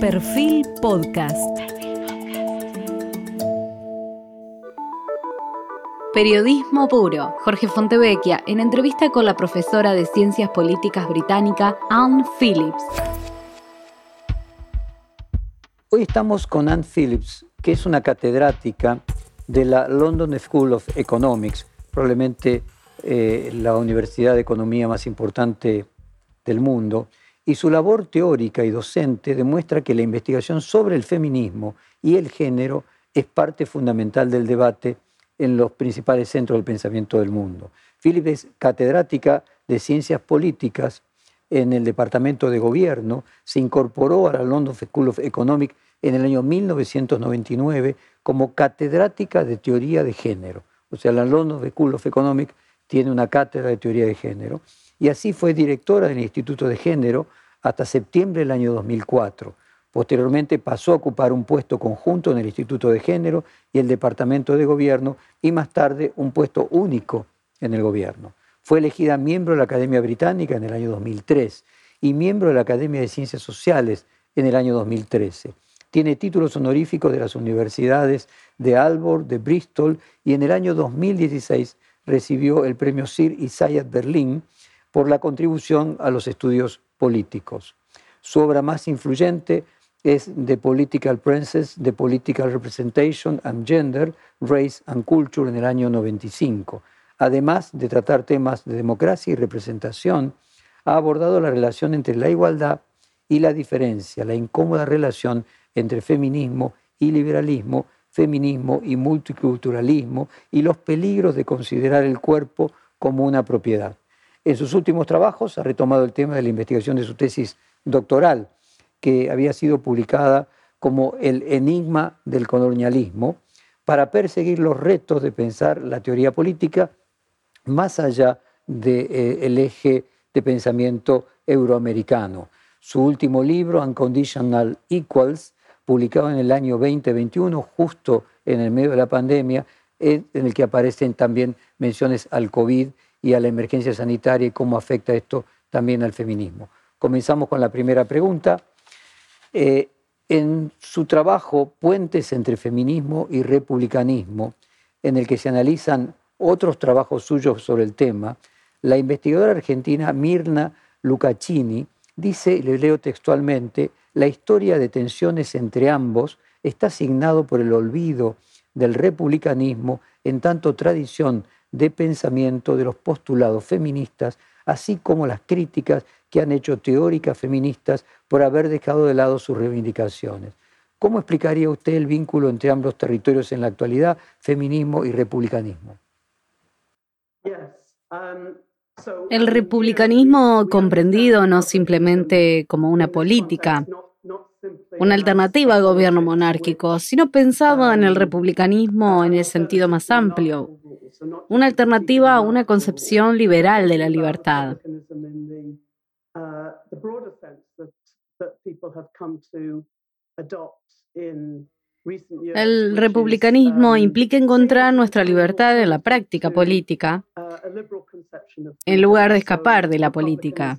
Perfil Podcast. Periodismo puro. Jorge Fontevecchia en entrevista con la profesora de Ciencias Políticas británica Anne Phillips. Hoy estamos con Anne Phillips, que es una catedrática de la London School of Economics, probablemente eh, la universidad de economía más importante del mundo, y su labor teórica y docente demuestra que la investigación sobre el feminismo y el género es parte fundamental del debate en los principales centros del pensamiento del mundo. Philip es catedrática de Ciencias Políticas en el Departamento de Gobierno, se incorporó a la London School of Economics en el año 1999 como catedrática de Teoría de Género. O sea, la London School of Economics tiene una cátedra de Teoría de Género y así fue directora del Instituto de Género hasta septiembre del año 2004. Posteriormente pasó a ocupar un puesto conjunto en el Instituto de Género y el Departamento de Gobierno y más tarde un puesto único en el gobierno. Fue elegida miembro de la Academia Británica en el año 2003 y miembro de la Academia de Ciencias Sociales en el año 2013. Tiene títulos honoríficos de las universidades de Aalborg, de Bristol y en el año 2016 recibió el premio Sir Isaiah Berlin por la contribución a los estudios políticos. Su obra más influyente es The Political Princess, The Political Representation and Gender, Race and Culture en el año 95. Además de tratar temas de democracia y representación, ha abordado la relación entre la igualdad y la diferencia, la incómoda relación entre feminismo y liberalismo, feminismo y multiculturalismo y los peligros de considerar el cuerpo como una propiedad. En sus últimos trabajos ha retomado el tema de la investigación de su tesis doctoral, que había sido publicada como El enigma del colonialismo, para perseguir los retos de pensar la teoría política más allá del eh, eje de pensamiento euroamericano. Su último libro, Unconditional Equals, publicado en el año 2021, justo en el medio de la pandemia, en el que aparecen también menciones al COVID y a la emergencia sanitaria y cómo afecta esto también al feminismo. Comenzamos con la primera pregunta. Eh, en su trabajo Puentes entre feminismo y republicanismo, en el que se analizan otros trabajos suyos sobre el tema, la investigadora argentina Mirna Lucaccini dice, le leo textualmente, la historia de tensiones entre ambos está asignado por el olvido del republicanismo en tanto tradición de pensamiento de los postulados feministas, así como las críticas que han hecho teóricas feministas por haber dejado de lado sus reivindicaciones. ¿Cómo explicaría usted el vínculo entre ambos territorios en la actualidad, feminismo y republicanismo? El republicanismo comprendido no simplemente como una política, una alternativa al gobierno monárquico, sino pensaba en el republicanismo en el sentido más amplio, una alternativa a una concepción liberal de la libertad. El republicanismo implica encontrar nuestra libertad en la práctica política, en lugar de escapar de la política.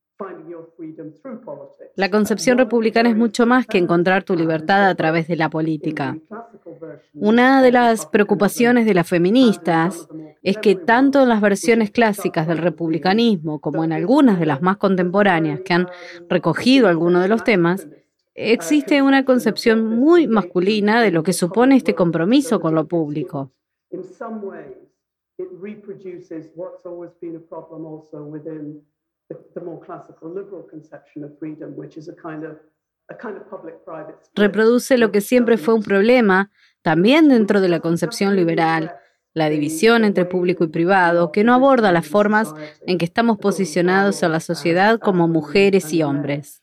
La concepción republicana es mucho más que encontrar tu libertad a través de la política. Una de las preocupaciones de las feministas es que tanto en las versiones clásicas del republicanismo como en algunas de las más contemporáneas que han recogido algunos de los temas, existe una concepción muy masculina de lo que supone este compromiso con lo público. Reproduce lo que siempre fue un problema, también dentro de la concepción liberal, la división entre público y privado, que no aborda las formas en que estamos posicionados en la sociedad como mujeres y hombres.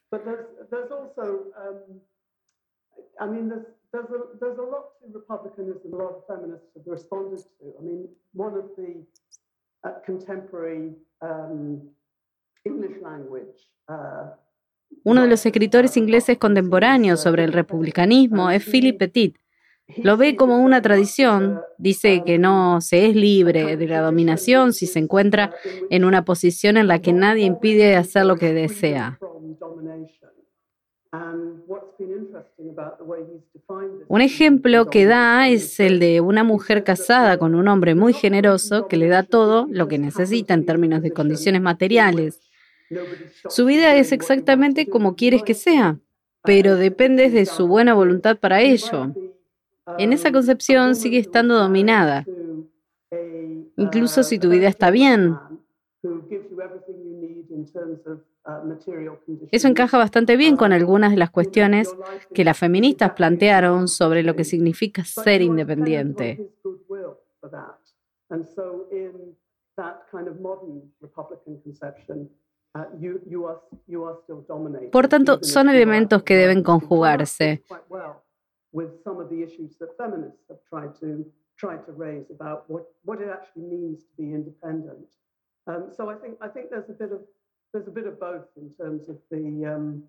Uno de los escritores ingleses contemporáneos sobre el republicanismo es Philip Petit. Lo ve como una tradición, dice que no se es libre de la dominación si se encuentra en una posición en la que nadie impide hacer lo que desea. Un ejemplo que da es el de una mujer casada con un hombre muy generoso que le da todo lo que necesita en términos de condiciones materiales. Su vida es exactamente como quieres que sea, pero depende de su buena voluntad para ello. En esa concepción sigue estando dominada, incluso si tu vida está bien. Eso encaja bastante bien con algunas de las cuestiones que las feministas plantearon sobre lo que significa ser independiente. Por tanto, son elementos que deben conjugarse. there's a bit of both in terms of the um,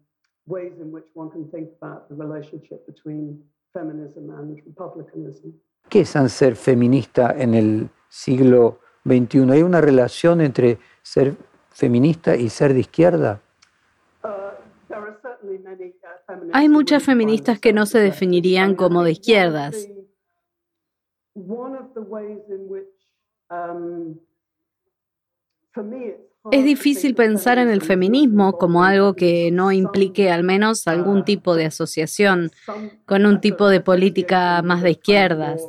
ways in which one can think about the relationship between feminism and republicanism. ¿Qué es ser feminista en el siglo XXI? ¿Hay una relación entre ser feminista y ser de izquierda? Hay muchas feministas que no se definirían como de izquierdas. Es difícil pensar en el feminismo como algo que no implique al menos algún tipo de asociación con un tipo de política más de izquierdas.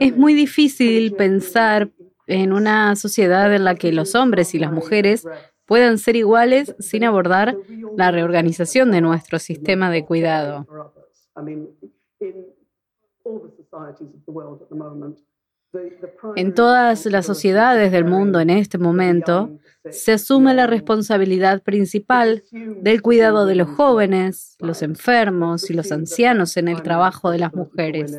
Es muy difícil pensar en una sociedad en la que los hombres y las mujeres puedan ser iguales sin abordar la reorganización de nuestro sistema de cuidado. En todas las sociedades del mundo en este momento, se asume la responsabilidad principal del cuidado de los jóvenes, los enfermos y los ancianos en el trabajo de las mujeres.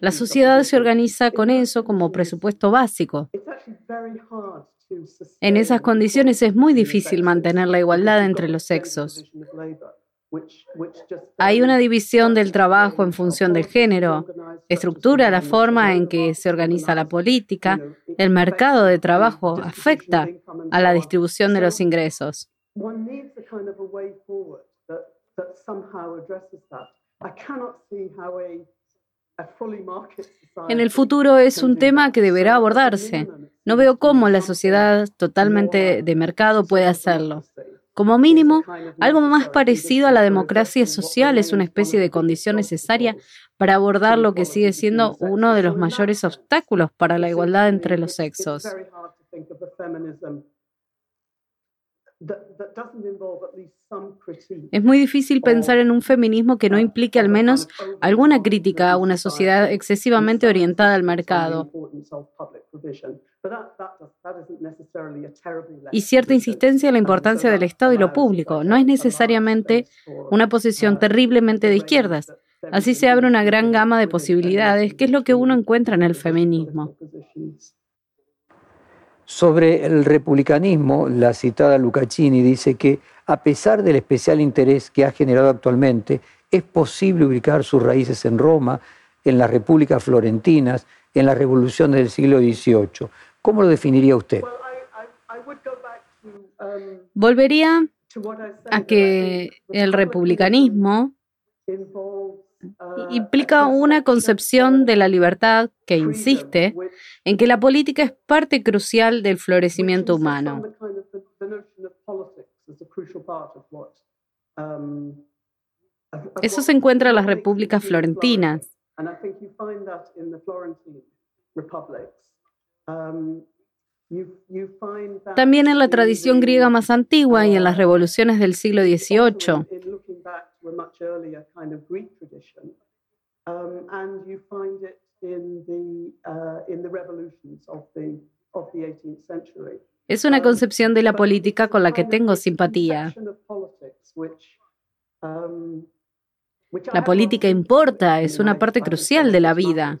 La sociedad se organiza con eso como presupuesto básico. En esas condiciones es muy difícil mantener la igualdad entre los sexos. Hay una división del trabajo en función del género, estructura la forma en que se organiza la política, el mercado de trabajo afecta a la distribución de los ingresos. En el futuro es un tema que deberá abordarse. No veo cómo la sociedad totalmente de mercado puede hacerlo. Como mínimo, algo más parecido a la democracia social es una especie de condición necesaria para abordar lo que sigue siendo uno de los mayores obstáculos para la igualdad entre los sexos. Es muy difícil pensar en un feminismo que no implique al menos alguna crítica a una sociedad excesivamente orientada al mercado y cierta insistencia en la importancia del Estado y lo público. No es necesariamente una posición terriblemente de izquierdas. Así se abre una gran gama de posibilidades, que es lo que uno encuentra en el feminismo. Sobre el republicanismo, la citada Lucaccini dice que, a pesar del especial interés que ha generado actualmente, es posible ubicar sus raíces en Roma, en las repúblicas florentinas, en la revolución del siglo XVIII. ¿Cómo lo definiría usted? Volvería a que el republicanismo implica una concepción de la libertad que insiste en que la política es parte crucial del florecimiento humano. Eso se encuentra en las repúblicas florentinas. También en la tradición griega más antigua y en las revoluciones del siglo XVIII. Es una concepción de la política con la que tengo simpatía. La política importa, es una parte crucial de la vida.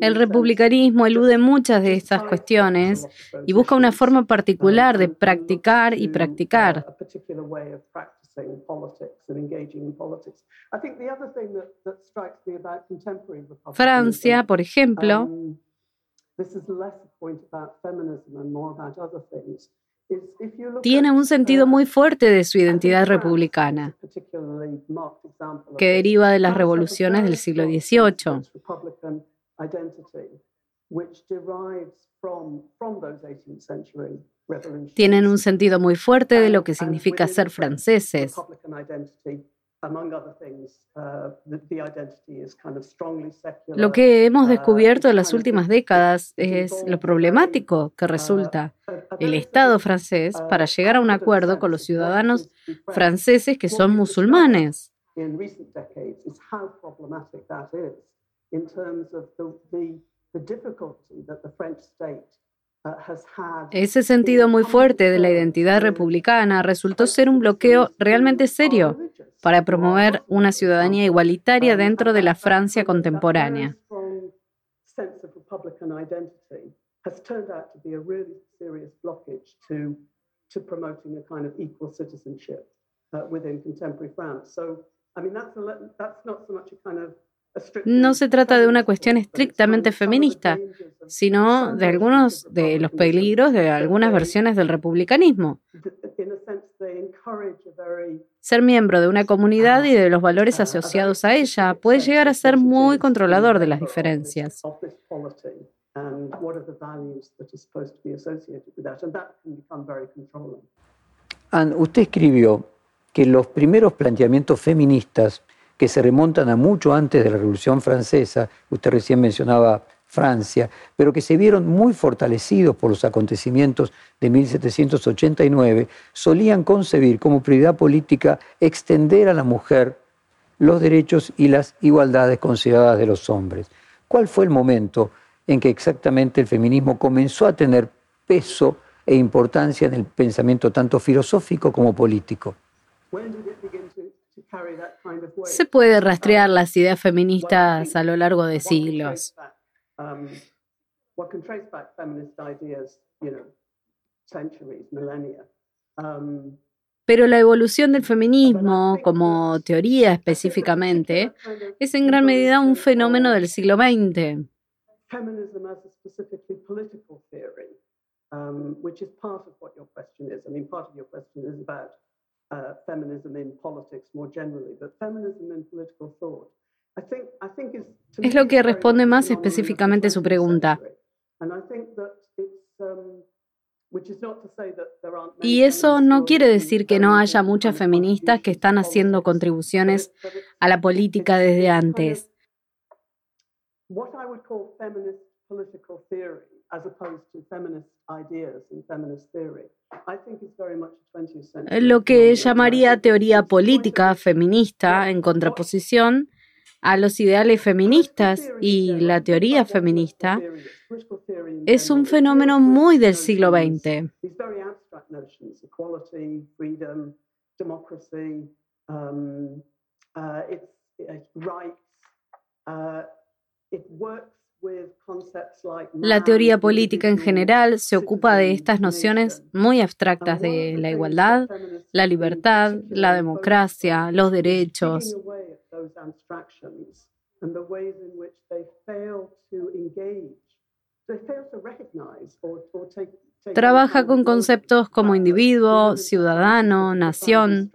El republicanismo elude muchas de estas cuestiones y busca una forma particular de practicar y practicar. Francia, por ejemplo, tiene un sentido muy fuerte de su identidad republicana, que deriva de las revoluciones del siglo XVIII. Tienen un sentido muy fuerte de lo que significa ser franceses. Lo que hemos descubierto en las últimas décadas es lo problemático que resulta el Estado francés para llegar a un acuerdo con los ciudadanos franceses que son musulmanes. Ese sentido muy fuerte de la identidad republicana resultó ser un bloqueo realmente serio para promover una ciudadanía igualitaria dentro de la Francia contemporánea. No se trata de una cuestión estrictamente feminista, sino de algunos de los peligros de algunas versiones del republicanismo. Ser miembro de una comunidad y de los valores asociados a ella puede llegar a ser muy controlador de las diferencias. Anne, usted escribió que los primeros planteamientos feministas que se remontan a mucho antes de la Revolución Francesa, usted recién mencionaba Francia, pero que se vieron muy fortalecidos por los acontecimientos de 1789, solían concebir como prioridad política extender a la mujer los derechos y las igualdades consideradas de los hombres. ¿Cuál fue el momento en que exactamente el feminismo comenzó a tener peso e importancia en el pensamiento tanto filosófico como político? Se puede rastrear las ideas feministas a lo largo de siglos. Pero la evolución del feminismo, como teoría específicamente, es en gran medida un fenómeno del siglo XX. Es lo que responde más específicamente su pregunta. Um, y eso no quiere decir que no haya muchas feministas que están haciendo contribuciones a la política desde antes. Lo que llamaría teoría política feminista en contraposición a los ideales feministas y la teoría feminista es un fenómeno muy del siglo XX. La teoría política en general se ocupa de estas nociones muy abstractas de la igualdad, la libertad, la democracia, los derechos. Trabaja con conceptos como individuo, ciudadano, nación.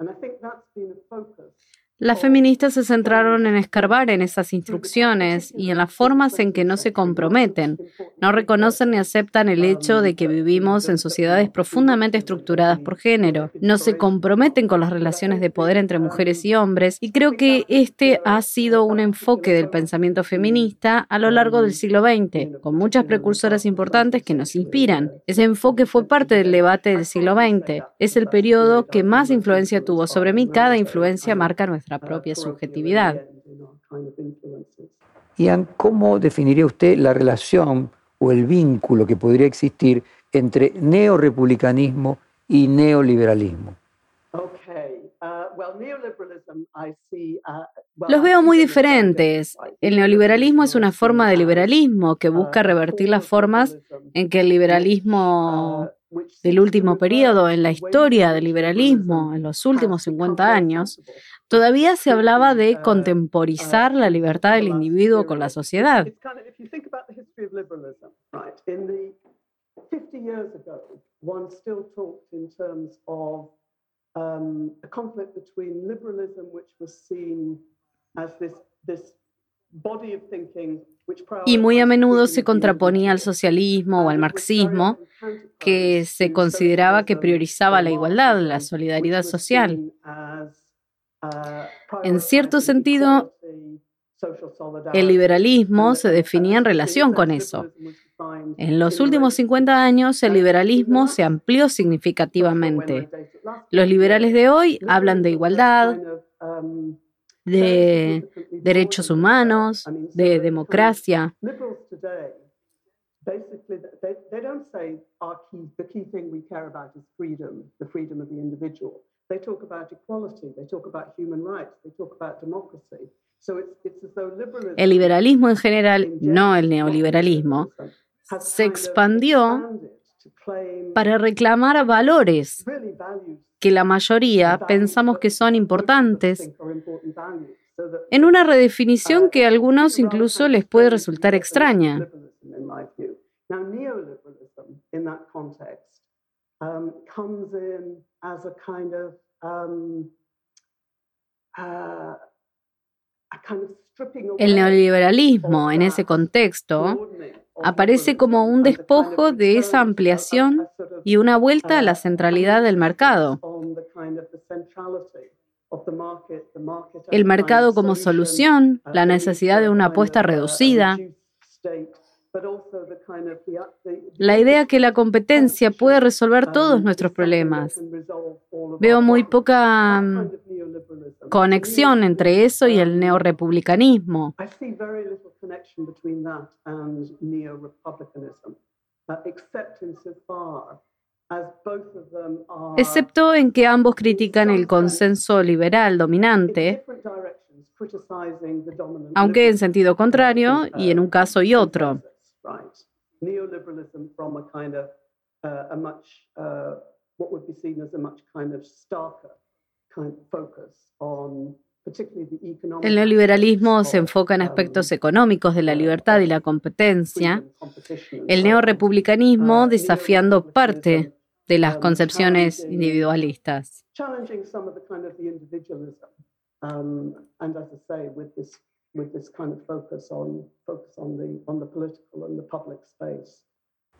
And I think that's been a focus. Las feministas se centraron en escarbar en esas instrucciones y en las formas en que no se comprometen, no reconocen ni aceptan el hecho de que vivimos en sociedades profundamente estructuradas por género, no se comprometen con las relaciones de poder entre mujeres y hombres y creo que este ha sido un enfoque del pensamiento feminista a lo largo del siglo XX, con muchas precursoras importantes que nos inspiran. Ese enfoque fue parte del debate del siglo XX. Es el periodo que más influencia tuvo sobre mí. Cada influencia marca nuestra propia subjetividad. Ian, ¿cómo definiría usted la relación o el vínculo que podría existir entre neorepublicanismo y neoliberalismo? Los veo muy diferentes. El neoliberalismo es una forma de liberalismo que busca revertir las formas en que el liberalismo del último periodo en la historia del liberalismo, en los últimos 50 años, todavía se hablaba de contemporizar la libertad del individuo con la sociedad. Y muy a menudo se contraponía al socialismo o al marxismo, que se consideraba que priorizaba la igualdad, la solidaridad social. En cierto sentido, el liberalismo se definía en relación con eso. En los últimos 50 años, el liberalismo se amplió significativamente. Los liberales de hoy hablan de igualdad, de derechos humanos, de democracia. El liberalismo en general, no el neoliberalismo, se expandió para reclamar valores que la mayoría pensamos que son importantes, en una redefinición que a algunos incluso les puede resultar extraña. El neoliberalismo en ese contexto aparece como un despojo de esa ampliación y una vuelta a la centralidad del mercado. El mercado como solución, la necesidad de una apuesta reducida, la idea que la competencia puede resolver todos nuestros problemas. Veo muy poca mm, conexión entre eso y el neorepublicanismo. Excepto en que ambos critican el consenso liberal dominante, aunque en sentido contrario y en un caso y otro. El neoliberalismo se enfoca en aspectos económicos de la libertad y la competencia. El neorepublicanismo uh, desafiando parte de las um, concepciones individualistas.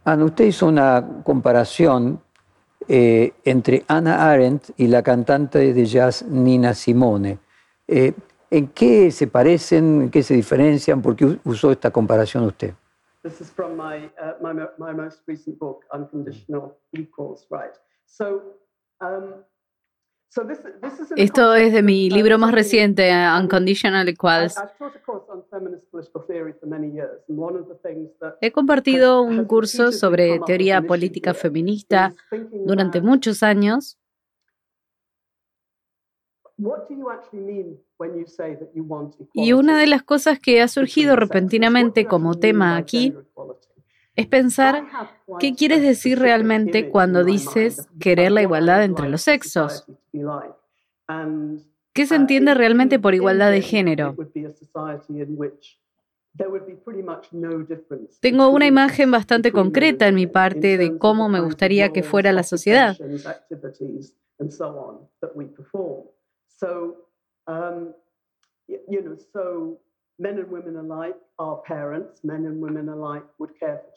Ana, usted hizo una comparación eh, entre Anna Arendt y la cantante de jazz Nina Simone. Eh, ¿En qué se parecen, en qué se diferencian? ¿Por qué usó esta comparación usted? This is from my, uh, my, my most recent book, Unconditional Equals, right? So, um, esto es de mi libro más reciente, Unconditional Equals. He compartido un curso sobre teoría política feminista durante muchos años. Y una de las cosas que ha surgido repentinamente como tema aquí es pensar qué quieres decir realmente cuando dices querer la igualdad entre los sexos. ¿Qué se entiende realmente por igualdad de género? Tengo una imagen bastante concreta en mi parte de cómo me gustaría que fuera la sociedad.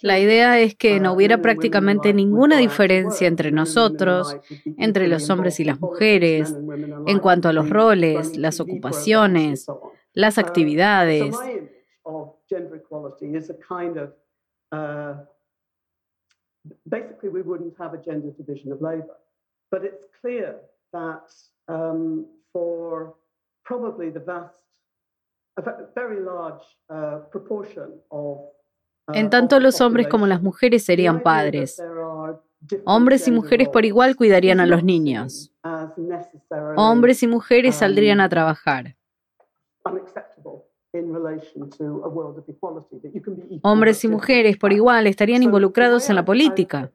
La idea es que no hubiera prácticamente ninguna diferencia entre nosotros, entre los hombres y las mujeres, en cuanto a los roles, las ocupaciones, las actividades. basically we wouldn't have a gender division of labor. But it's clear that um, for probably the vast, en tanto los hombres como las mujeres serían padres. Hombres y mujeres por igual cuidarían a los niños. Hombres y mujeres saldrían a trabajar. Hombres y mujeres por igual estarían involucrados en la política.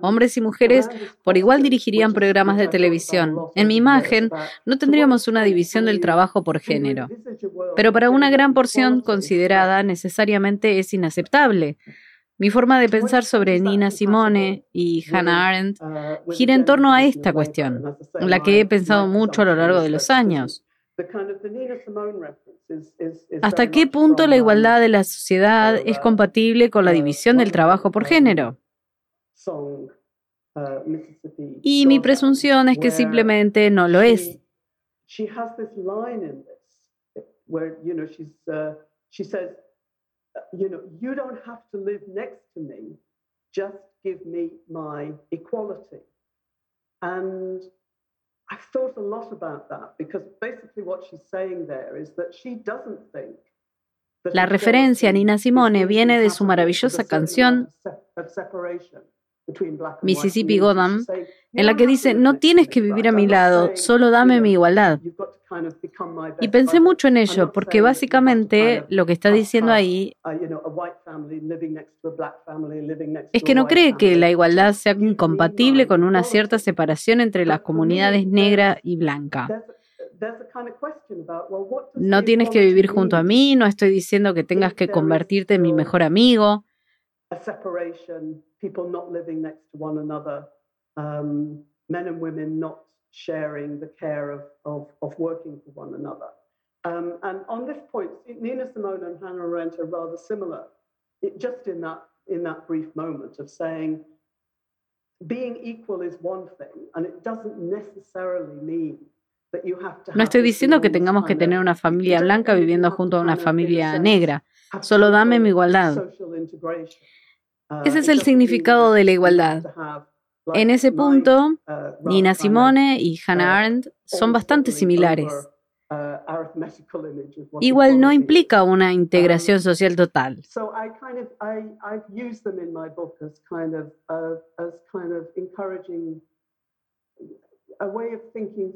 Hombres y mujeres por igual dirigirían programas de televisión. En mi imagen no tendríamos una división del trabajo por género, pero para una gran porción considerada necesariamente es inaceptable. Mi forma de pensar sobre Nina Simone y Hannah Arendt gira en torno a esta cuestión, la que he pensado mucho a lo largo de los años. ¿Hasta qué punto la igualdad de la sociedad es compatible con la división del trabajo por género? Y mi presunción es que simplemente no lo es. you know, you don't have to live next to me, just give me my equality. And I've thought a lot about that because basically what she's saying there is that she doesn't think La referencia a Nina Simone viene de su maravillosa canción Mississippi Goddam, en la que dice, no tienes que vivir a mi lado, solo dame mi igualdad. Y pensé mucho en ello, porque básicamente lo que está diciendo ahí es que no cree que la igualdad sea incompatible con una cierta separación entre las comunidades negra y blanca. No tienes que vivir junto a mí, no estoy diciendo que tengas que convertirte en mi mejor amigo people not living next to one another, um, men and women not sharing the care of, of, of working for one another. Um, and on this point, Nina Simone and Hannah Arendt are rather similar, it, just in that, in that brief moment of saying, being equal is one thing, and it doesn't necessarily mean that you have to No estoy diciendo que tengamos que tener una familia blanca viviendo junto a una familia negra. Solo dame mi igualdad. Ese es el significado de la igualdad. En ese punto, Nina Simone y Hannah Arendt son bastante similares. Igual no implica una integración social total.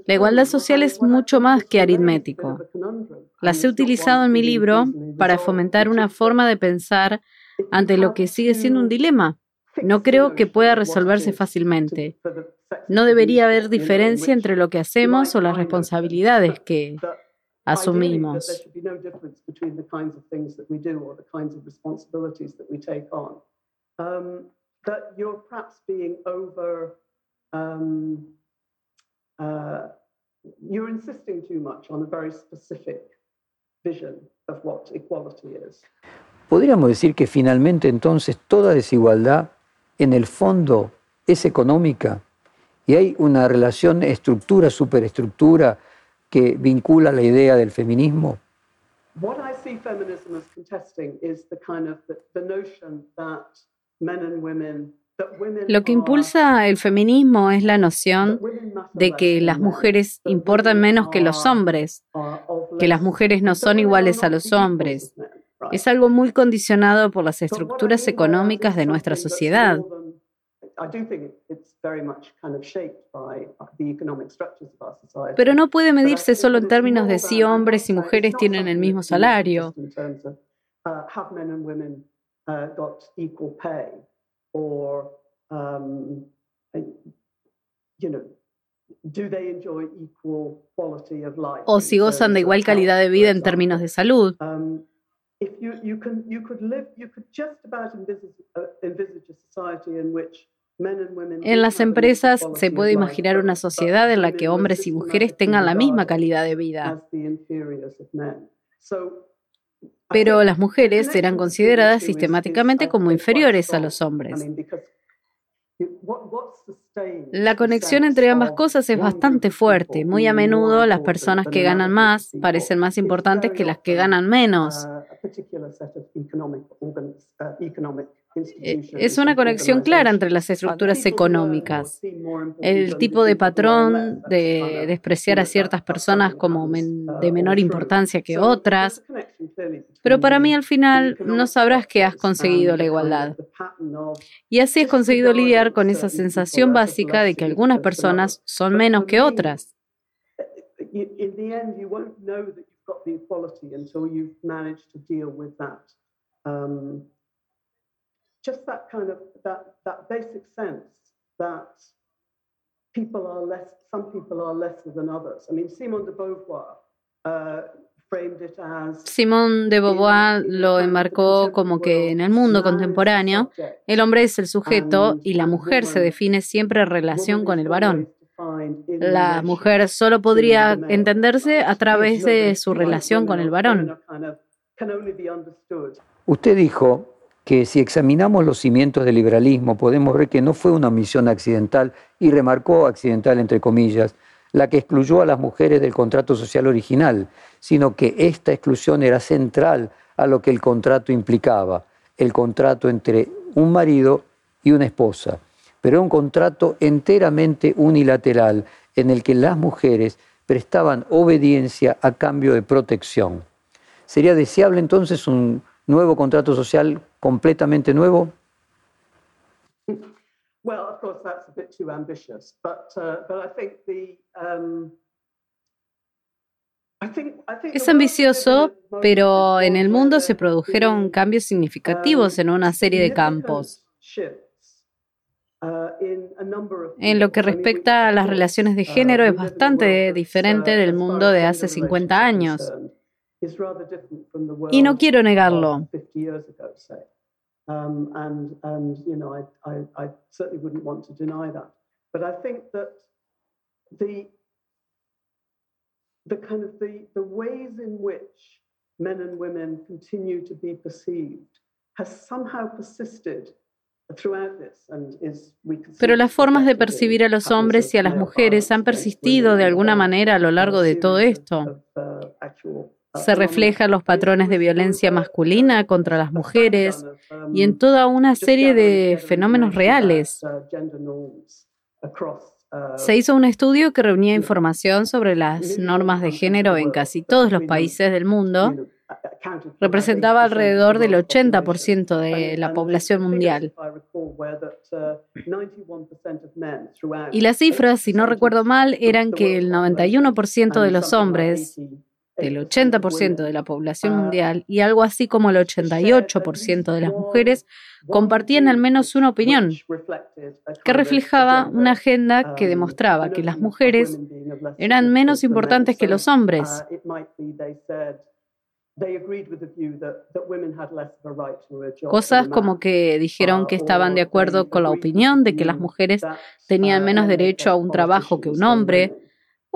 La igualdad social es mucho más que aritmético. Las he utilizado en mi libro para fomentar una forma de pensar ante lo que sigue siendo un dilema. No creo que pueda resolverse fácilmente. No debería haber diferencia entre lo que hacemos o las responsabilidades que asumimos. Podríamos decir que finalmente entonces toda desigualdad en el fondo es económica y hay una relación estructura, superestructura que vincula la idea del feminismo. Lo que impulsa el feminismo es la noción de que las mujeres importan menos que los hombres, que las mujeres no son iguales a los hombres, es algo muy condicionado por las estructuras económicas de nuestra sociedad. Pero no puede medirse solo en términos de si hombres y mujeres tienen el mismo salario. O si gozan de igual calidad de vida en términos de salud. If you, you, can, you could live, you could just about envisage, uh, envisage a society in which En las empresas se puede imaginar una sociedad en la que hombres y mujeres tengan la misma calidad de vida. Pero las mujeres serán consideradas sistemáticamente como inferiores a los hombres. La conexión entre ambas cosas es bastante fuerte. Muy a menudo las personas que ganan más parecen más importantes que las que ganan menos. Eh, es una conexión clara entre las estructuras económicas. El tipo de patrón de despreciar a ciertas personas como de menor importancia que otras. Pero para mí al final no sabrás que has conseguido la igualdad. Y así has conseguido lidiar con esa sensación básica de que algunas personas son menos que otras. Eh, eh, um, just that kind of that that basic sense that people are less some people are lesser than others. I mean simone de beauvoir uh, Simone de Beauvoir lo enmarcó como que en el mundo contemporáneo el hombre es el sujeto y la mujer se define siempre en relación con el varón. La mujer solo podría entenderse a través de su relación con el varón. Usted dijo que si examinamos los cimientos del liberalismo podemos ver que no fue una misión accidental, y remarcó accidental entre comillas, la que excluyó a las mujeres del contrato social original, sino que esta exclusión era central a lo que el contrato implicaba, el contrato entre un marido y una esposa, pero un contrato enteramente unilateral en el que las mujeres prestaban obediencia a cambio de protección. ¿Sería deseable entonces un nuevo contrato social completamente nuevo? Es ambicioso, pero en el mundo se produjeron cambios significativos en una serie de campos. Uh, en lo que respecta a las relaciones de uh, género es bastante diferente uh, del mundo de hace 50 años. Y no quiero negarlo. Um, and, and, you know, I, I, I certainly wouldn't want to deny that. But I think that the, the kind of the, the ways in which men and women continue to be perceived has somehow persisted throughout this. Pero las formas de percibir a los hombres y a las mujeres han persistido de alguna manera a lo largo de todo esto. Se reflejan los patrones de violencia masculina contra las mujeres y en toda una serie de fenómenos reales. Se hizo un estudio que reunía información sobre las normas de género en casi todos los países del mundo. Representaba alrededor del 80% de la población mundial. Y las cifras, si no recuerdo mal, eran que el 91% de los hombres del 80% de la población ah, mundial y algo así como el 88% de las mujeres compartían al menos una opinión que reflejaba una agenda que demostraba que las mujeres eran menos importantes que los hombres. Cosas como que dijeron que estaban de acuerdo con la opinión de que las mujeres tenían menos derecho a un trabajo que un hombre,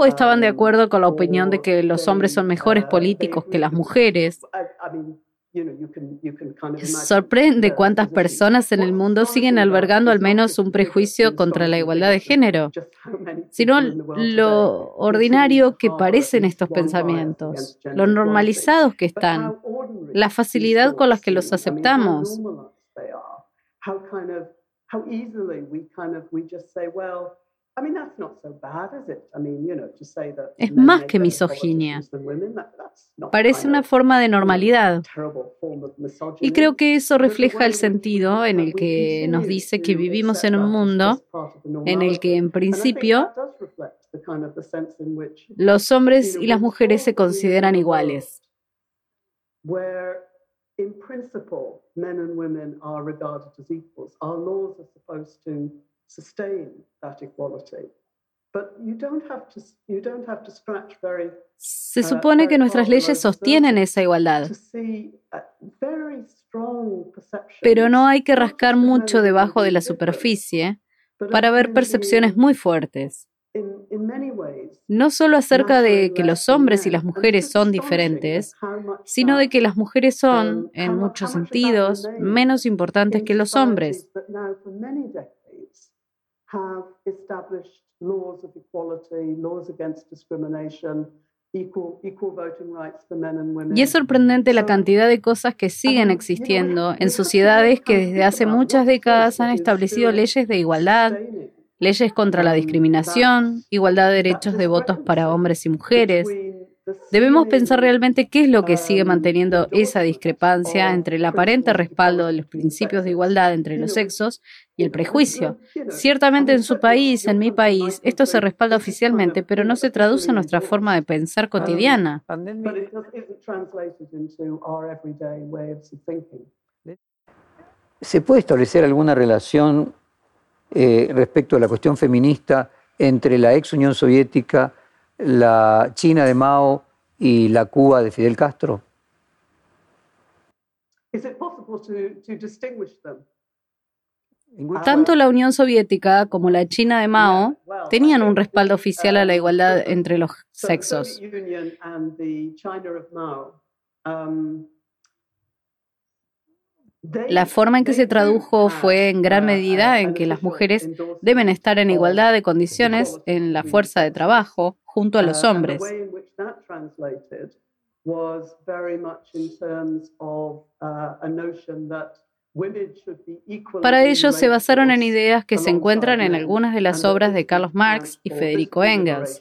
o estaban de acuerdo con la opinión de que los hombres son mejores políticos que las mujeres. Sorprende cuántas personas en el mundo siguen albergando al menos un prejuicio contra la igualdad de género, sino lo ordinario que parecen estos pensamientos, lo normalizados que están, la facilidad con la que los aceptamos. Es más que misoginia. Parece una forma de normalidad. Y creo que eso refleja el sentido en el que nos dice que vivimos en un mundo en el que en principio los hombres y las mujeres se consideran iguales. in principle, men and women are regarded as equals. Our laws are supposed to se supone que nuestras leyes sostienen esa igualdad, pero no hay que rascar mucho debajo de la superficie para ver percepciones muy fuertes. No solo acerca de que los hombres y las mujeres son diferentes, sino de que las mujeres son, en muchos sentidos, menos importantes que los hombres. Y es sorprendente la cantidad de cosas que siguen existiendo en sociedades que desde hace muchas décadas han establecido leyes de igualdad, leyes contra la discriminación, igualdad de derechos de votos para hombres y mujeres. Debemos pensar realmente qué es lo que sigue manteniendo esa discrepancia entre el aparente respaldo de los principios de igualdad entre los sexos y el prejuicio. Ciertamente en su país, en mi país, esto se respalda oficialmente, pero no se traduce en nuestra forma de pensar cotidiana. ¿Se puede establecer alguna relación eh, respecto a la cuestión feminista entre la ex Unión Soviética, la China de Mao y la Cuba de Fidel Castro? Tanto la Unión Soviética como la China de Mao tenían un respaldo oficial a la igualdad entre los sexos. La forma en que se tradujo fue en gran medida en que las mujeres deben estar en igualdad de condiciones en la fuerza de trabajo junto a los hombres. Para ello se basaron en ideas que se encuentran en algunas de las obras de Carlos Marx y Federico Engels.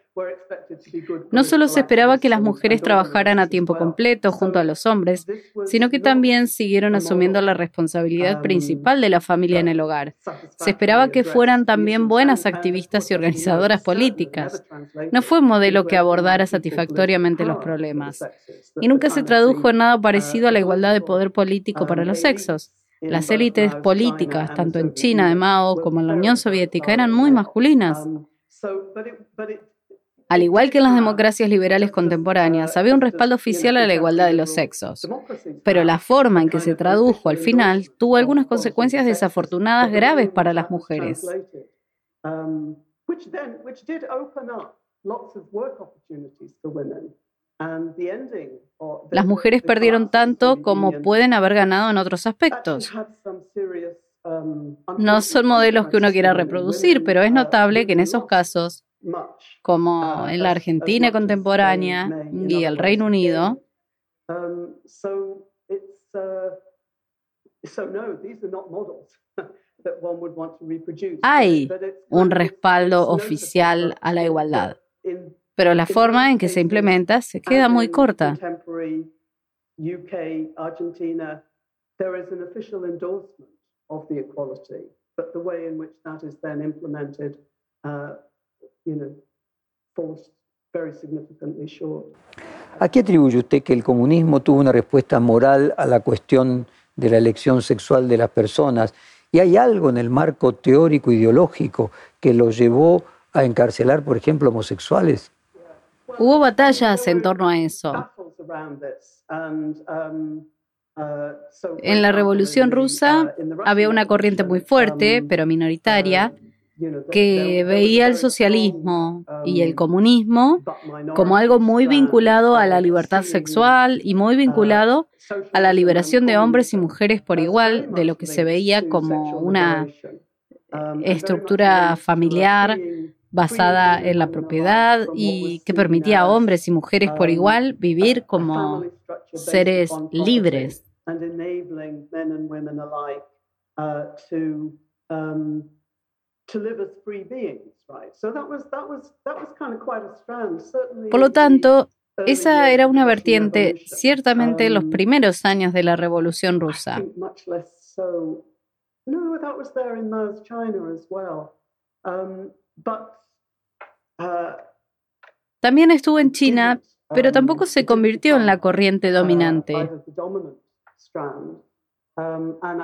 Uh, no solo se esperaba que las mujeres trabajaran a tiempo completo junto a los hombres, sino que también siguieron asumiendo la responsabilidad um, principal de la familia en el hogar. Se esperaba que fueran también buenas activistas y organizadoras políticas. No fue un modelo que abordara satisfactoriamente los problemas. Y nunca se tradujo en nada parecido a la igualdad de poder político para los sexos. Las élites políticas, tanto en China de Mao como en la Unión Soviética, eran muy masculinas. Al igual que en las democracias liberales contemporáneas, había un respaldo oficial a la igualdad de los sexos, pero la forma en que se tradujo al final tuvo algunas consecuencias desafortunadas graves para las mujeres. Las mujeres perdieron tanto como pueden haber ganado en otros aspectos. No son modelos que uno quiera reproducir, pero es notable que en esos casos como ah, en la Argentina contemporánea y el Reino Unido, um, uh, hay un respaldo oficial a la igualdad, pero la forma en que se implementa se queda muy corta. ¿A qué atribuye usted que el comunismo tuvo una respuesta moral a la cuestión de la elección sexual de las personas? ¿Y hay algo en el marco teórico ideológico que lo llevó a encarcelar, por ejemplo, homosexuales? Hubo batallas en torno a eso. En la Revolución Rusa había una corriente muy fuerte, pero minoritaria, que veía el socialismo y el comunismo como algo muy vinculado a la libertad sexual y muy vinculado a la liberación de hombres y mujeres por igual, de lo que se veía como una estructura familiar basada en la propiedad y que permitía a hombres y mujeres por igual vivir como seres libres. Por lo tanto, Esa era una vertiente ciertamente en los primeros años de la Revolución Rusa. También estuvo en China, pero tampoco se convirtió en la corriente dominante.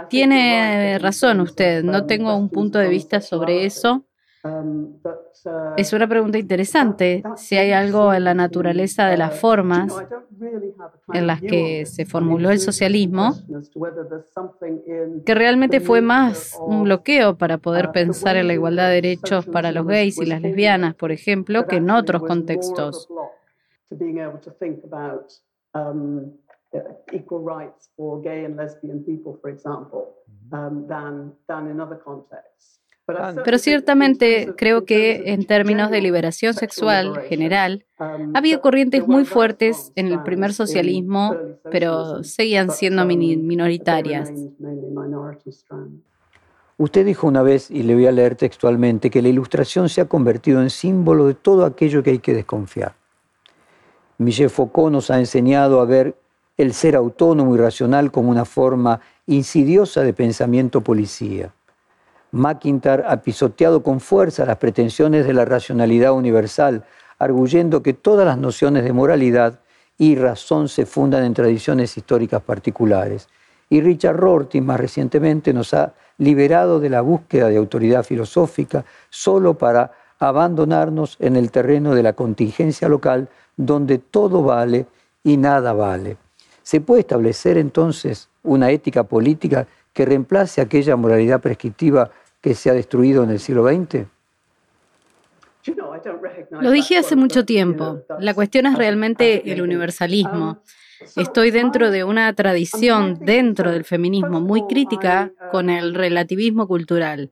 Tiene razón usted, no tengo un punto de vista sobre eso. Es una pregunta interesante, si hay algo en la naturaleza de las formas en las que se formuló el socialismo que realmente fue más un bloqueo para poder pensar en la igualdad de derechos para los gays y las lesbianas, por ejemplo, que en otros contextos. Equal rights for gay and lesbian people, for example, um, than, than in other contexts. Pero ciertamente creo que en términos de liberación sexual general, había corrientes muy fuertes en el primer socialismo, pero seguían siendo minoritarias. Usted dijo una vez, y le voy a leer textualmente, que la ilustración se ha convertido en símbolo de todo aquello que hay que desconfiar. Michel Foucault nos ha enseñado a ver el ser autónomo y racional como una forma insidiosa de pensamiento policía. McIntyre ha pisoteado con fuerza las pretensiones de la racionalidad universal, arguyendo que todas las nociones de moralidad y razón se fundan en tradiciones históricas particulares. Y Richard Rorty, más recientemente, nos ha liberado de la búsqueda de autoridad filosófica solo para abandonarnos en el terreno de la contingencia local, donde todo vale y nada vale. ¿Se puede establecer entonces una ética política que reemplace aquella moralidad prescriptiva que se ha destruido en el siglo XX? Lo dije hace mucho tiempo. La cuestión es realmente el universalismo. Estoy dentro de una tradición, dentro del feminismo, muy crítica con el relativismo cultural.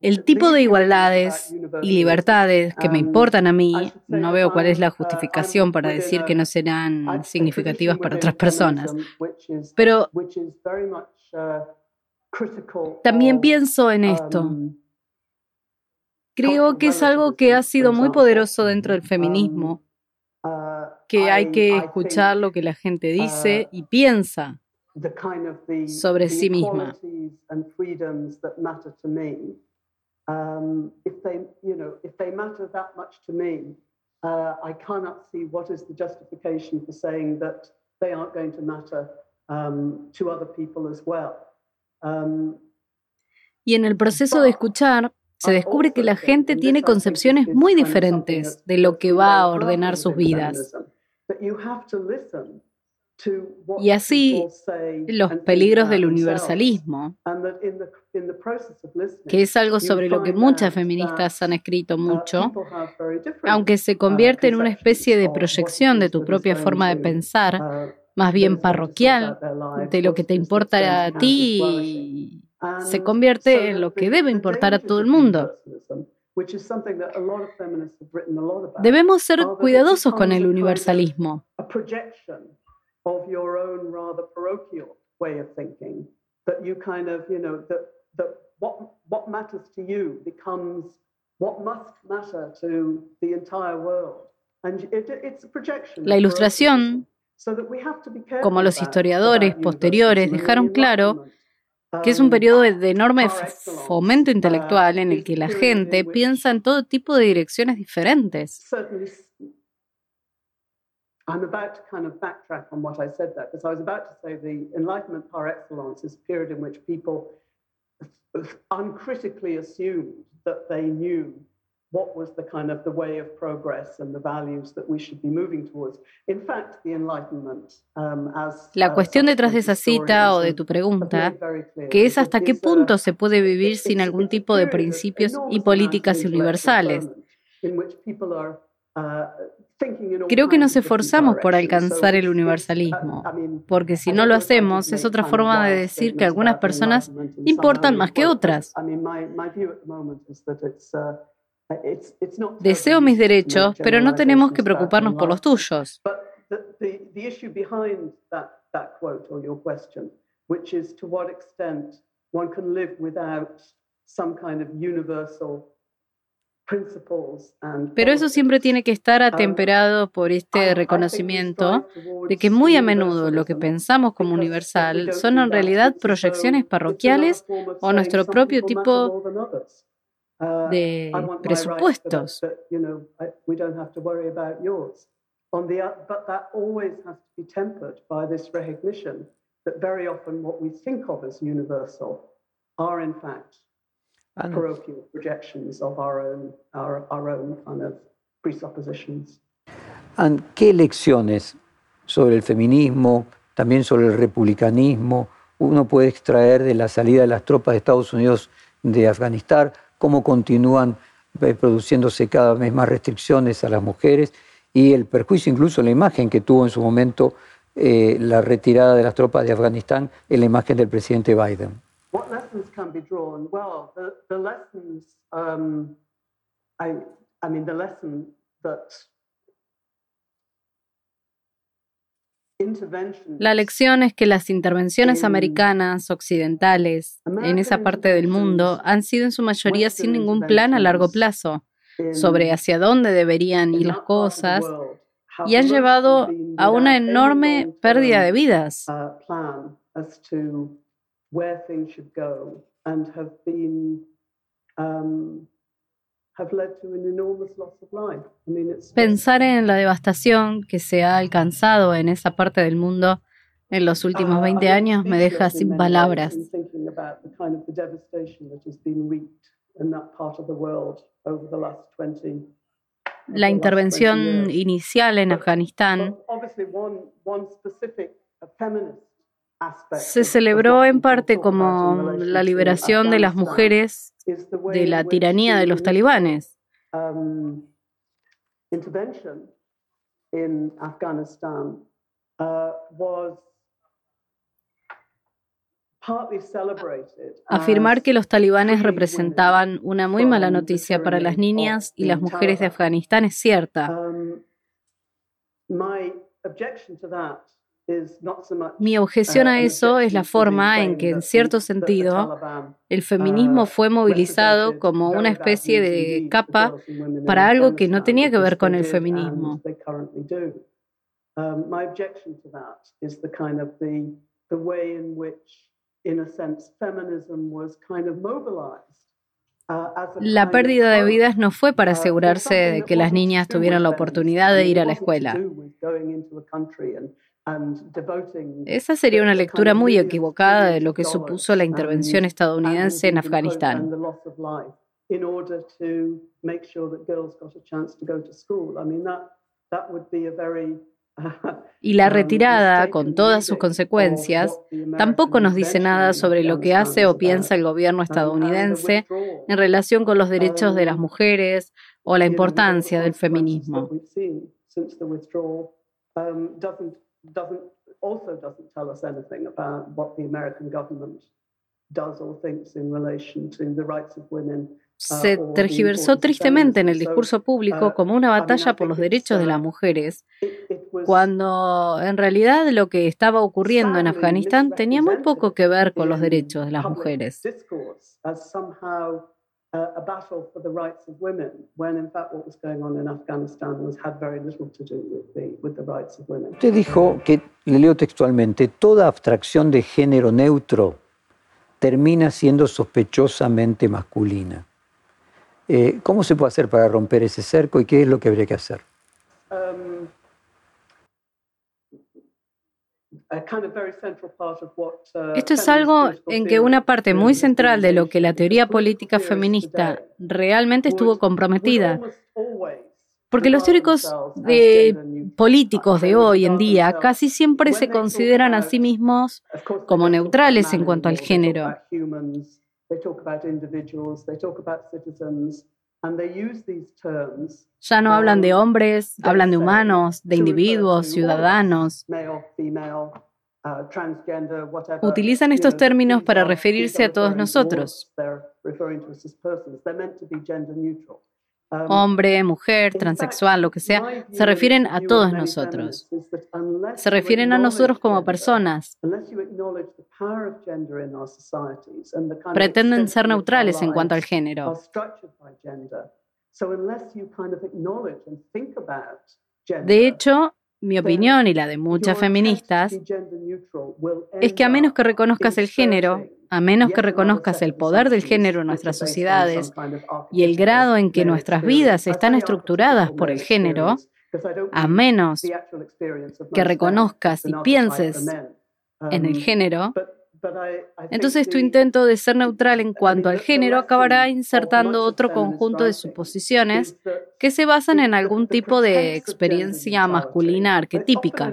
El tipo de igualdades y libertades que me importan a mí, no veo cuál es la justificación para decir que no serán significativas para otras personas. Pero también pienso en esto. Creo que es algo que ha sido muy poderoso dentro del feminismo, que hay que escuchar lo que la gente dice y piensa sobre sí misma. Um, if they, you know, if they matter that much to me, uh, I cannot see what is the justification for saying that they aren't going to matter um, to other people as well. Um, y en el proceso de escuchar, se descubre que la gente tiene concepciones muy diferentes de lo que va a ordenar sus vidas. Y así los peligros del universalismo, que es algo sobre lo que muchas feministas han escrito uh, mucho, aunque se uh, convierte en una especie de proyección de tu propia forma de pensar, uh, más bien parroquial, de lo que te importa a ti, se convierte en lo que debe importar a todo el mundo. Debemos ser cuidadosos con el universalismo of your own rather parochial way of thinking. That you kind of, you know, that, that what, what matters to you becomes what must matter to the entire world. And it, it's a projection. La ilustración, como los historiadores posteriores dejaron claro, que es un periodo de enorme fomento intelectual en el que la gente piensa en todo tipo de direcciones diferentes. I'm about to kind of backtrack on what I said there, because I was about to say the Enlightenment par excellence is a period in which people uncritically assumed that they knew what was the kind of the way of progress and the values that we should be moving towards. In fact, the Enlightenment, um, as, La cuestión detrás de esa cita o de tu pregunta, que es hasta qué punto se puede vivir sin algún tipo de principios y políticas universales. Creo que nos esforzamos por alcanzar el universalismo, porque si no lo hacemos es otra forma de decir que algunas personas importan más que otras. Deseo mis derechos, pero no tenemos que preocuparnos por los tuyos. Pero eso siempre tiene que estar atemperado por este reconocimiento de que muy a menudo lo que pensamos como universal son en realidad proyecciones parroquiales o nuestro propio tipo de presupuestos. ¿Qué lecciones sobre el feminismo, también sobre el republicanismo, uno puede extraer de la salida de las tropas de Estados Unidos de Afganistán? ¿Cómo continúan eh, produciéndose cada vez más restricciones a las mujeres? Y el perjuicio, incluso la imagen que tuvo en su momento eh, la retirada de las tropas de Afganistán en la imagen del presidente Biden. Lessons can be drawn? Well, the, the lessons, um, I, I mean, the lesson that La lección es que las intervenciones americanas occidentales en esa parte del mundo han sido en su mayoría sin ningún plan a largo plazo sobre hacia dónde deberían ir las cosas y han llevado a una enorme pérdida de vidas. And have been um, have led to an enormous loss of life. I mean, it's Pensar en la devastación que se ha alcanzado en esa parte del mundo en los últimos 20 uh, años me deja sin palabras. La intervención inicial en Afganistán se celebró en parte como la liberación de las mujeres de la tiranía de los talibanes. Afirmar que los talibanes representaban una muy mala noticia para las niñas y las mujeres de Afganistán es cierta. Mi objeción a eso es la forma en que, en cierto sentido, el feminismo fue movilizado como una especie de capa para algo que no tenía que ver con el feminismo. La pérdida de vidas no fue para asegurarse de que las niñas tuvieran la oportunidad de ir a la escuela. Esa sería una lectura muy equivocada de lo que supuso la intervención estadounidense en Afganistán. Y la retirada, con todas sus consecuencias, tampoco nos dice nada sobre lo que hace o piensa el gobierno estadounidense en relación con los derechos de las mujeres o la importancia del feminismo doesn't also doesn't tell us anything about what the American government does or thinks in relation to the rights of women. Uh, Se tergiversó tristemente en el discurso público uh, como una batalla por los derechos de las uh, mujeres, cuando en realidad lo que estaba ocurriendo en Afganistán tenía muy poco que ver con los derechos de las mujeres. A battle for the rights of women, when in fact what was going on in Afghanistan was, had very little to do with the, with the rights of women. Usted dijo que, le leo textualmente, toda abstracción de género neutro termina siendo sospechosamente masculina. Eh, ¿Cómo se puede hacer para romper ese cerco y qué es lo que habría que hacer? Um, Uh, Esto es algo en que una parte muy central de lo que la teoría política feminista realmente estuvo comprometida. Porque los teóricos políticos de hoy en día casi siempre se consideran a sí mismos como neutrales en cuanto al género. Ya no hablan de hombres, hablan de humanos, de individuos, ciudadanos. Uh, Utilizan estos términos para referirse a todos nosotros. Hombre, mujer, transexual, lo que sea, se refieren a todos nosotros. Se refieren a nosotros como personas. Pretenden ser neutrales en cuanto al género. De hecho, mi opinión y la de muchas feministas es que a menos que reconozcas el género, a menos que reconozcas el poder del género en nuestras sociedades y el grado en que nuestras vidas están estructuradas por el género, a menos que reconozcas y pienses en el género, entonces tu intento de ser neutral en cuanto al género acabará insertando otro conjunto de suposiciones que se basan en algún tipo de experiencia masculina arquetípica.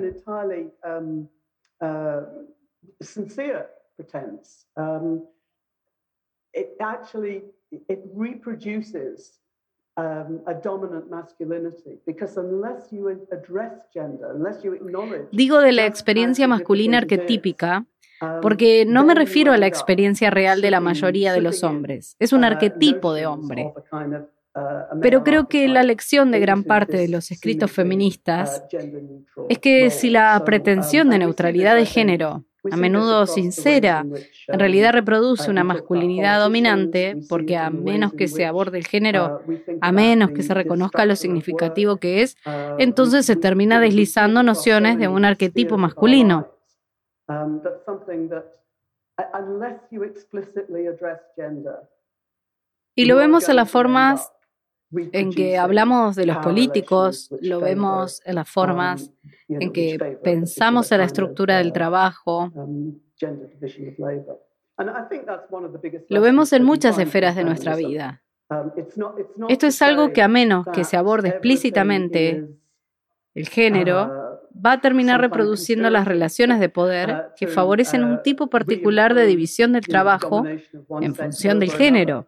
Digo de la experiencia masculina arquetípica porque no me refiero a la experiencia real de la mayoría de los hombres. Es un arquetipo de hombre. Pero creo que la lección de gran parte de los escritos feministas es que si la pretensión de neutralidad de género, a menudo sincera, en realidad reproduce una masculinidad dominante, porque a menos que se aborde el género, a menos que se reconozca lo significativo que es, entonces se termina deslizando nociones de un arquetipo masculino. Um, y lo vemos en las formas en que hablamos de los políticos, lo vemos en las formas um, en que pensamos en la estructura del trabajo. Um, lo vemos en muchas esferas de nuestra vida. Esto es algo que a menos que se aborde explícitamente el género, uh, va a terminar reproduciendo las relaciones de poder que favorecen un tipo particular de división del trabajo en función del género.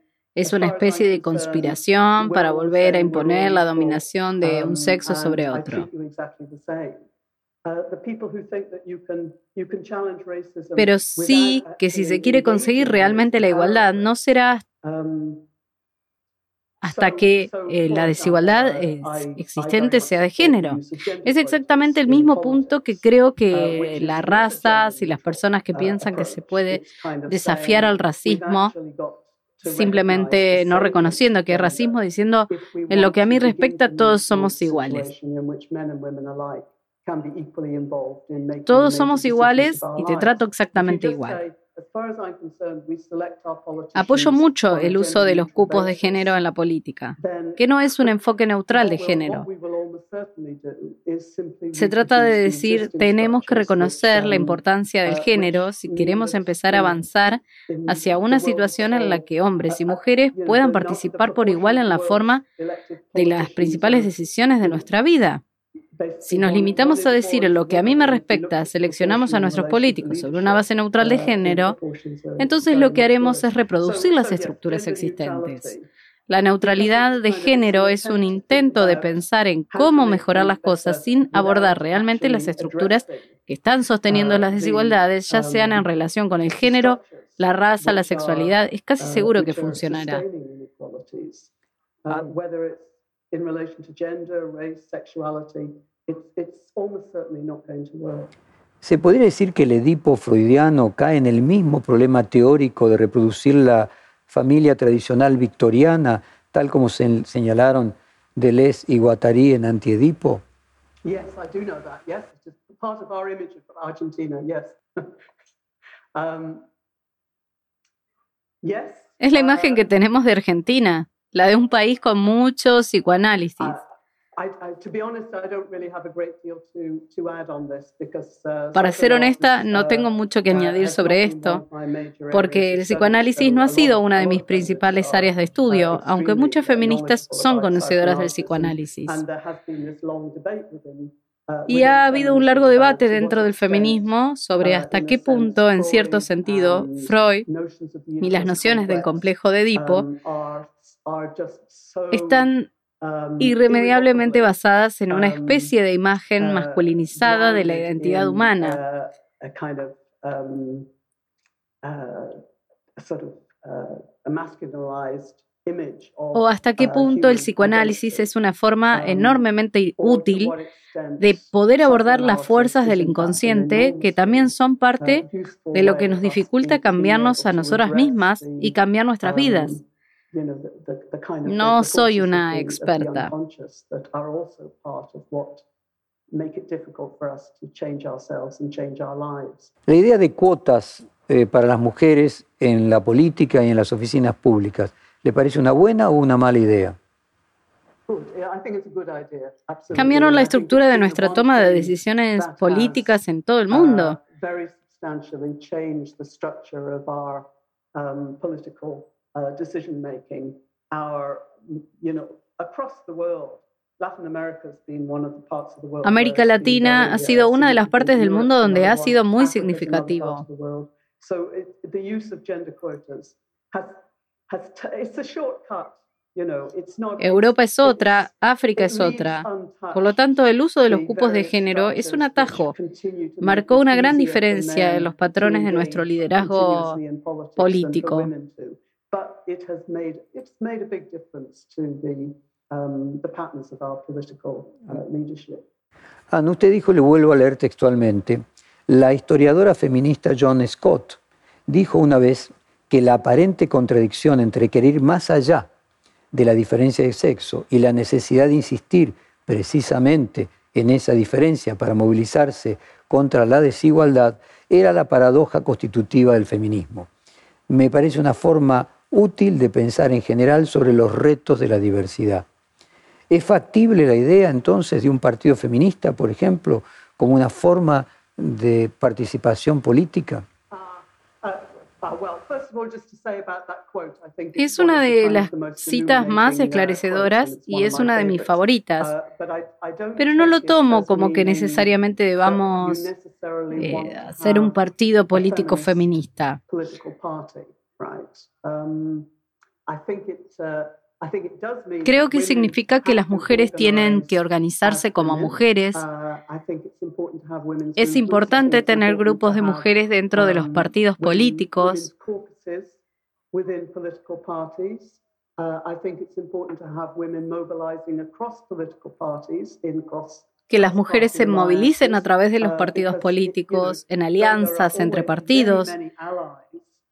es una especie de conspiración para volver a imponer la dominación de un sexo sobre otro. Pero sí que si se quiere conseguir realmente la igualdad, no será hasta que eh, la desigualdad existente sea de género. Es exactamente el mismo punto que creo que las razas y las personas que piensan que se puede desafiar al racismo simplemente no reconociendo que hay racismo, diciendo, en lo que a mí respecta, todos somos iguales. Todos somos iguales y te trato exactamente igual. Apoyo mucho el uso de los cupos de género en la política, que no es un enfoque neutral de género. Se trata de decir, tenemos que reconocer la importancia del uh, género si queremos empezar a avanzar hacia una situación en la que hombres y mujeres puedan participar por igual en la forma de las principales decisiones de nuestra vida. Si nos limitamos a decir en lo que a mí me respecta, seleccionamos a nuestros políticos sobre una base neutral de género, entonces lo que haremos es reproducir las estructuras existentes. La neutralidad de género es un intento de pensar en cómo mejorar las cosas sin abordar realmente las estructuras que están sosteniendo las desigualdades, ya sean en relación con el género, la raza, la sexualidad. Es casi seguro que funcionará. Se podría decir que el Edipo freudiano cae en el mismo problema teórico de reproducir la familia tradicional victoriana, tal como se señalaron Deleuze y Guattari en Antiedipo. Yes, I do know that. Yes, it's just part of our image of Argentina. Yes. um, yes. Es la imagen que tenemos de Argentina, la de un país con mucho psicoanálisis. Para ser honesta, no tengo uh, mucho que añadir sobre esto, porque el psicоаnálisis no ha sido una de mis principales áreas de estudio, uh, aunque muchas feministas son conocedoras del psicoanálisis. Uh, y ha habido un largo debate dentro del feminismo sobre hasta qué punto, en cierto sentido, Freud y las nociones del complejo de Edipo um, están irremediablemente basadas en una especie de imagen masculinizada de la identidad humana. O hasta qué punto el psicoanálisis es una forma enormemente útil de poder abordar las fuerzas del inconsciente que también son parte de lo que nos dificulta cambiarnos a nosotras mismas y cambiar nuestras vidas. No soy una experta. La idea de cuotas eh, para las mujeres en la política y en las oficinas públicas, ¿le parece una buena o una mala idea? Cambiaron la estructura de nuestra toma de decisiones políticas en todo el mundo. América Latina ha sido una de las partes del mundo donde ha sido muy significativo. Europa es otra, África es otra. Por lo tanto, el uso de los cupos de género es un atajo. Marcó una gran diferencia en los patrones de nuestro liderazgo político. Ah, usted dijo, le vuelvo a leer textualmente, la historiadora feminista John Scott dijo una vez que la aparente contradicción entre querer ir más allá de la diferencia de sexo y la necesidad de insistir precisamente en esa diferencia para movilizarse contra la desigualdad era la paradoja constitutiva del feminismo. Me parece una forma útil de pensar en general sobre los retos de la diversidad. ¿Es factible la idea entonces de un partido feminista, por ejemplo, como una forma de participación política? Es una de las citas más esclarecedoras y es una de mis favoritas, uh, pero no lo tomo como que necesariamente debamos eh, hacer un partido político feminista. Creo que significa que las mujeres tienen que organizarse como mujeres. Es importante tener grupos de mujeres dentro de los partidos políticos. Que las mujeres se movilicen a través de los partidos políticos, en alianzas entre partidos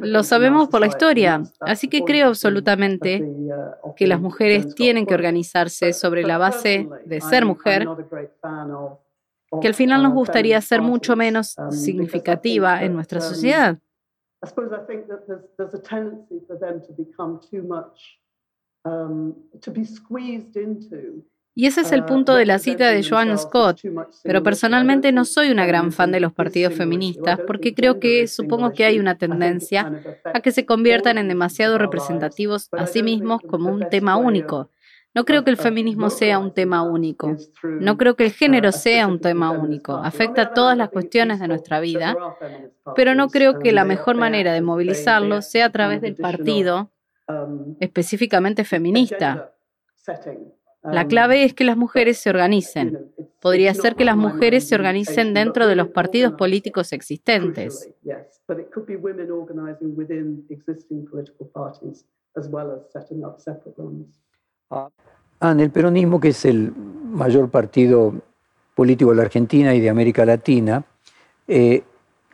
Lo sabemos por la historia, así que creo absolutamente que las mujeres tienen que organizarse sobre la base de ser mujer, que al final nos gustaría ser mucho menos significativa en nuestra sociedad. Y ese es el punto de la cita de Joan Scott. Pero personalmente no soy una gran fan de los partidos feministas porque creo que supongo que hay una tendencia a que se conviertan en demasiado representativos a sí mismos como un tema único. No creo que el feminismo sea un tema único. No creo que el género sea un tema único. Afecta todas las cuestiones de nuestra vida, pero no creo que la mejor manera de movilizarlo sea a través del partido específicamente feminista. La clave es que las mujeres se organicen. Podría ser que las mujeres se organicen dentro de los partidos políticos existentes. Ah, en el peronismo, que es el mayor partido político de la Argentina y de América Latina, eh,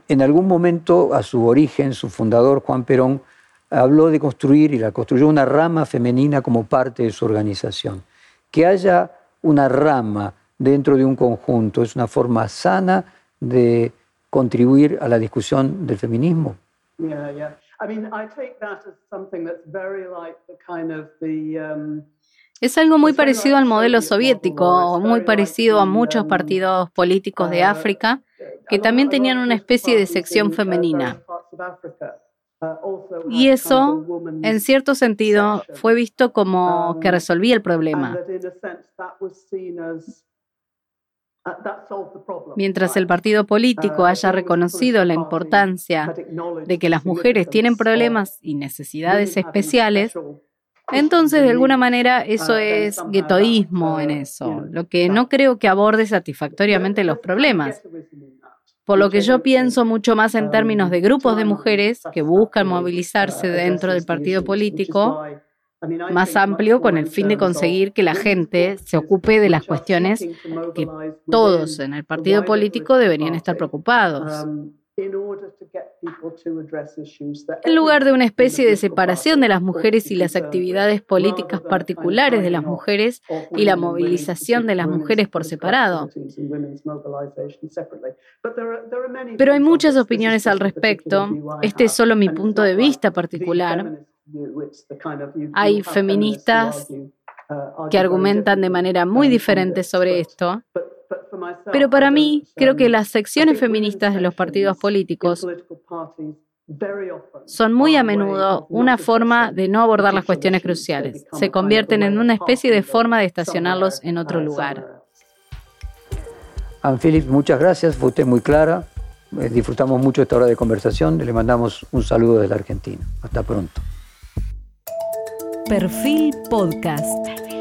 en algún momento, a su origen, su fundador, Juan Perón, habló de construir y la construyó una rama femenina como parte de su organización que haya una rama dentro de un conjunto es una forma sana de contribuir a la discusión del feminismo. Es algo muy parecido al modelo soviético, muy parecido a muchos partidos políticos de África que también tenían una especie de sección femenina. Y eso, en cierto sentido, fue visto como que resolvía el problema. Mientras el partido político haya reconocido la importancia de que las mujeres tienen problemas y necesidades especiales, entonces, de alguna manera, eso es guetoísmo en eso, lo que no creo que aborde satisfactoriamente los problemas. Por lo que yo pienso mucho más en términos de grupos de mujeres que buscan movilizarse dentro del partido político más amplio con el fin de conseguir que la gente se ocupe de las cuestiones que todos en el partido político deberían estar preocupados en lugar de una especie de separación de las mujeres y las actividades políticas particulares de las mujeres y la movilización de las mujeres por separado. Pero hay muchas opiniones al respecto. Este es solo mi punto de vista particular. Hay feministas que argumentan de manera muy diferente sobre esto. Pero para mí, creo que las secciones feministas de los partidos políticos son muy a menudo una forma de no abordar las cuestiones cruciales. Se convierten en una especie de forma de estacionarlos en otro lugar. Anne Phillips, muchas gracias, fue usted muy clara. Eh, disfrutamos mucho esta hora de conversación. Le mandamos un saludo desde la Argentina. Hasta pronto. Perfil Podcast.